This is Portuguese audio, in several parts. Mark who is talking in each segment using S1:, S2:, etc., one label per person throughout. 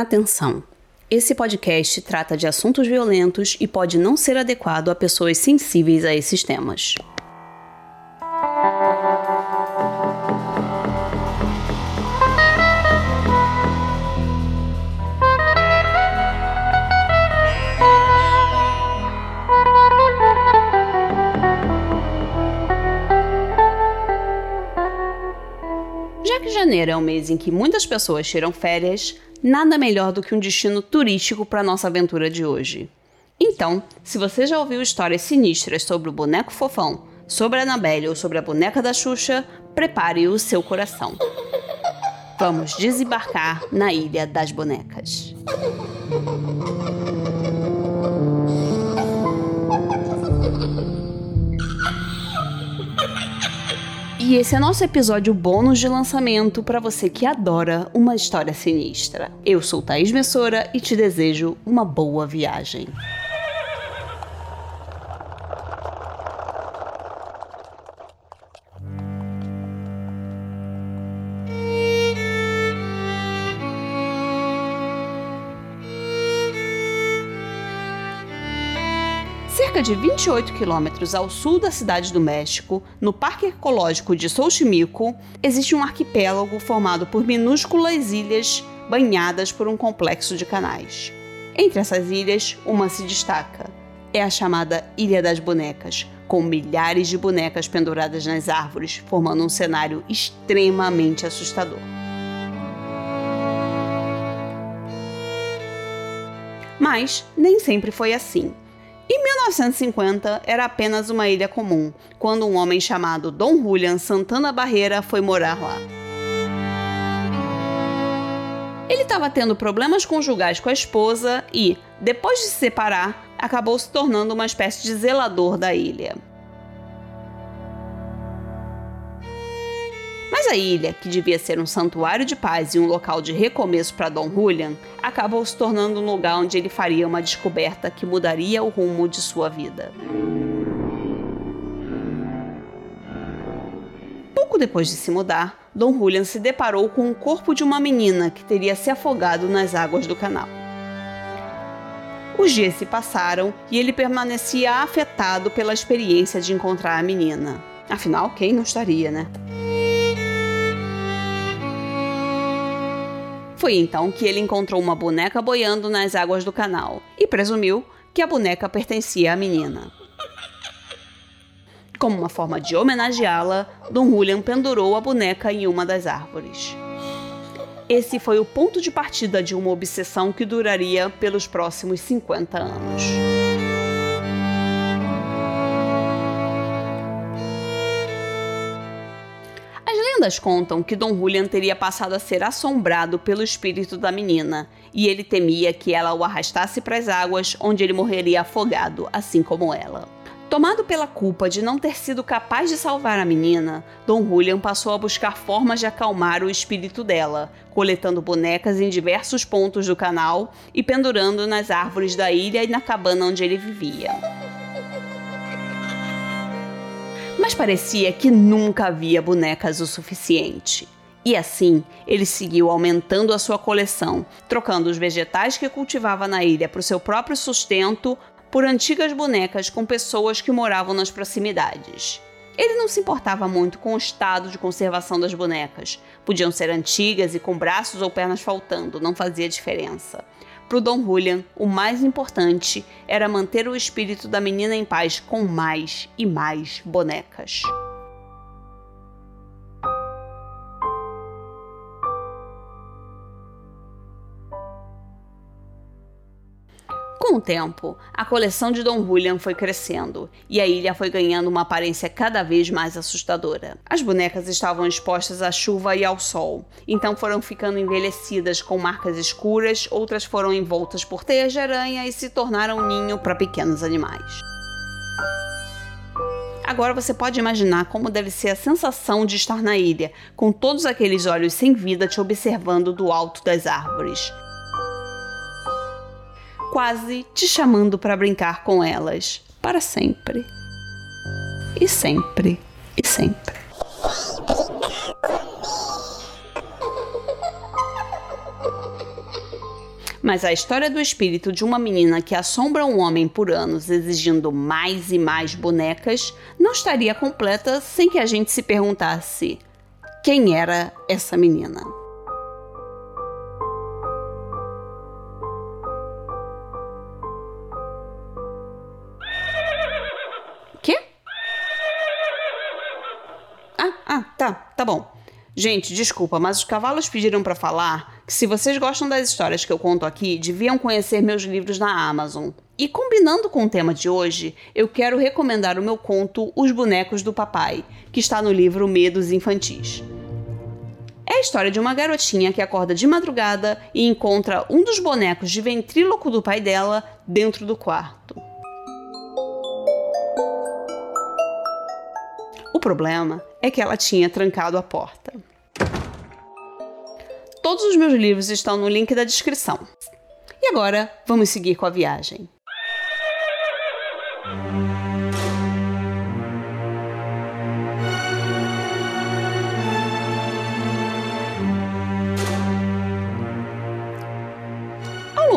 S1: Atenção! Esse podcast trata de assuntos violentos e pode não ser adequado a pessoas sensíveis a esses temas. Já que janeiro é o mês em que muitas pessoas tiram férias, nada melhor do que um destino turístico para nossa aventura de hoje. Então, se você já ouviu histórias sinistras sobre o boneco fofão, sobre a Annabelle ou sobre a boneca da Xuxa, prepare o seu coração. Vamos desembarcar na Ilha das Bonecas. E esse é nosso episódio bônus de lançamento para você que adora uma história sinistra. Eu sou Thaís Messora e te desejo uma boa viagem. Cerca de 28 quilômetros ao sul da cidade do México, no Parque Ecológico de Xochimilco, existe um arquipélago formado por minúsculas ilhas banhadas por um complexo de canais. Entre essas ilhas, uma se destaca. É a chamada Ilha das Bonecas, com milhares de bonecas penduradas nas árvores, formando um cenário extremamente assustador. Mas nem sempre foi assim. Em 1950, era apenas uma ilha comum, quando um homem chamado Dom Julian Santana Barreira foi morar lá. Ele estava tendo problemas conjugais com a esposa e, depois de se separar, acabou se tornando uma espécie de zelador da ilha. Mas a ilha, que devia ser um santuário de paz e um local de recomeço para Dom Julian, acabou se tornando um lugar onde ele faria uma descoberta que mudaria o rumo de sua vida. Pouco depois de se mudar, Dom Julian se deparou com o corpo de uma menina que teria se afogado nas águas do canal. Os dias se passaram e ele permanecia afetado pela experiência de encontrar a menina. Afinal, quem não estaria, né? Foi então que ele encontrou uma boneca boiando nas águas do canal e presumiu que a boneca pertencia à menina. Como uma forma de homenageá-la, Dom Julian pendurou a boneca em uma das árvores. Esse foi o ponto de partida de uma obsessão que duraria pelos próximos 50 anos. Lendas contam que Dom Julian teria passado a ser assombrado pelo espírito da menina, e ele temia que ela o arrastasse para as águas, onde ele morreria afogado, assim como ela. Tomado pela culpa de não ter sido capaz de salvar a menina, Dom Julian passou a buscar formas de acalmar o espírito dela, coletando bonecas em diversos pontos do canal e pendurando nas árvores da ilha e na cabana onde ele vivia mas parecia que nunca havia bonecas o suficiente. E assim, ele seguiu aumentando a sua coleção, trocando os vegetais que cultivava na ilha para o seu próprio sustento por antigas bonecas com pessoas que moravam nas proximidades. Ele não se importava muito com o estado de conservação das bonecas. Podiam ser antigas e com braços ou pernas faltando, não fazia diferença. Para o Dom Julian, o mais importante era manter o espírito da menina em paz com mais e mais bonecas. O tempo, a coleção de Dom Julian foi crescendo e a ilha foi ganhando uma aparência cada vez mais assustadora. As bonecas estavam expostas à chuva e ao sol, então foram ficando envelhecidas com marcas escuras, outras foram envoltas por teias de aranha e se tornaram ninho para pequenos animais. Agora você pode imaginar como deve ser a sensação de estar na ilha, com todos aqueles olhos sem vida te observando do alto das árvores quase te chamando para brincar com elas para sempre. E sempre, e sempre. Mas a história do espírito de uma menina que assombra um homem por anos exigindo mais e mais bonecas não estaria completa sem que a gente se perguntasse quem era essa menina. Tá, tá bom. Gente, desculpa, mas os cavalos pediram para falar que se vocês gostam das histórias que eu conto aqui, deviam conhecer meus livros na Amazon. E combinando com o tema de hoje, eu quero recomendar o meu conto Os Bonecos do Papai, que está no livro Medos Infantis. É a história de uma garotinha que acorda de madrugada e encontra um dos bonecos de ventríloco do pai dela dentro do quarto. O problema é que ela tinha trancado a porta. Todos os meus livros estão no link da descrição. E agora, vamos seguir com a viagem.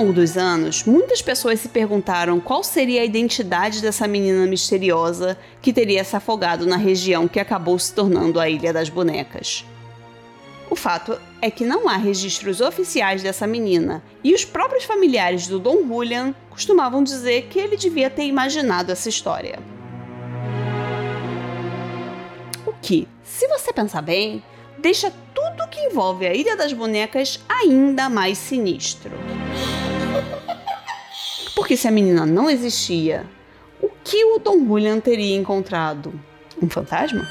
S1: Longo dos anos, muitas pessoas se perguntaram qual seria a identidade dessa menina misteriosa que teria se afogado na região que acabou se tornando a Ilha das Bonecas. O fato é que não há registros oficiais dessa menina, e os próprios familiares do Dom Julian costumavam dizer que ele devia ter imaginado essa história. O que, se você pensar bem, deixa tudo que envolve a Ilha das Bonecas ainda mais sinistro. Porque se a menina não existia, o que o Dom Julian teria encontrado? Um fantasma?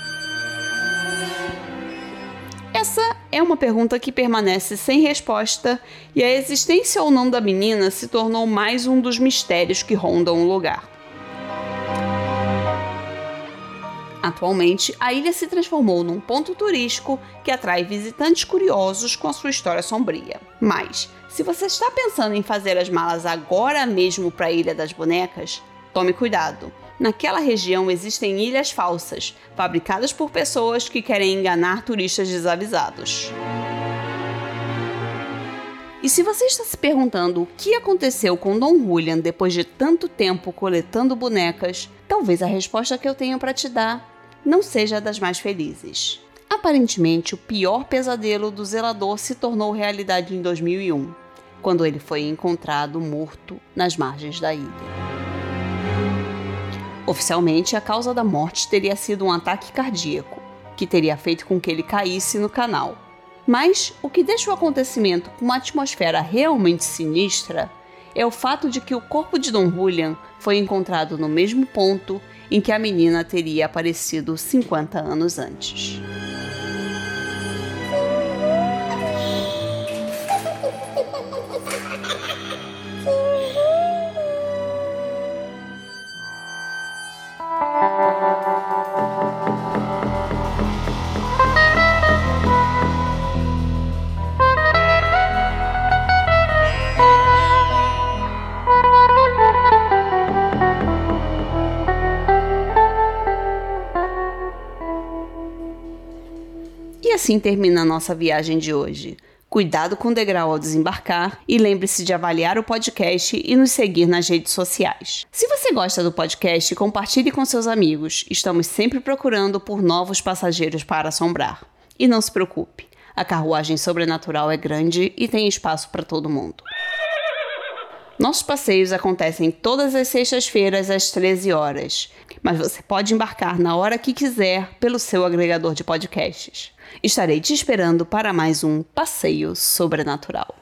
S1: Essa é uma pergunta que permanece sem resposta e a existência ou não da menina se tornou mais um dos mistérios que rondam o lugar. Atualmente, a ilha se transformou num ponto turístico que atrai visitantes curiosos com a sua história sombria. Mas, se você está pensando em fazer as malas agora mesmo para a Ilha das Bonecas, tome cuidado. Naquela região existem ilhas falsas, fabricadas por pessoas que querem enganar turistas desavisados. E se você está se perguntando o que aconteceu com Dom Julian depois de tanto tempo coletando bonecas, talvez a resposta que eu tenho para te dar não seja das mais felizes. Aparentemente, o pior pesadelo do zelador se tornou realidade em 2001, quando ele foi encontrado morto nas margens da ilha. Oficialmente, a causa da morte teria sido um ataque cardíaco, que teria feito com que ele caísse no canal. Mas o que deixa o acontecimento com uma atmosfera realmente sinistra é o fato de que o corpo de Don Julian foi encontrado no mesmo ponto em que a menina teria aparecido 50 anos antes. Assim termina a nossa viagem de hoje. Cuidado com o degrau ao desembarcar e lembre-se de avaliar o podcast e nos seguir nas redes sociais. Se você gosta do podcast, compartilhe com seus amigos. Estamos sempre procurando por novos passageiros para assombrar. E não se preocupe, a carruagem sobrenatural é grande e tem espaço para todo mundo. Nossos passeios acontecem todas as sextas-feiras às 13 horas, mas você pode embarcar na hora que quiser pelo seu agregador de podcasts. Estarei te esperando para mais um passeio sobrenatural.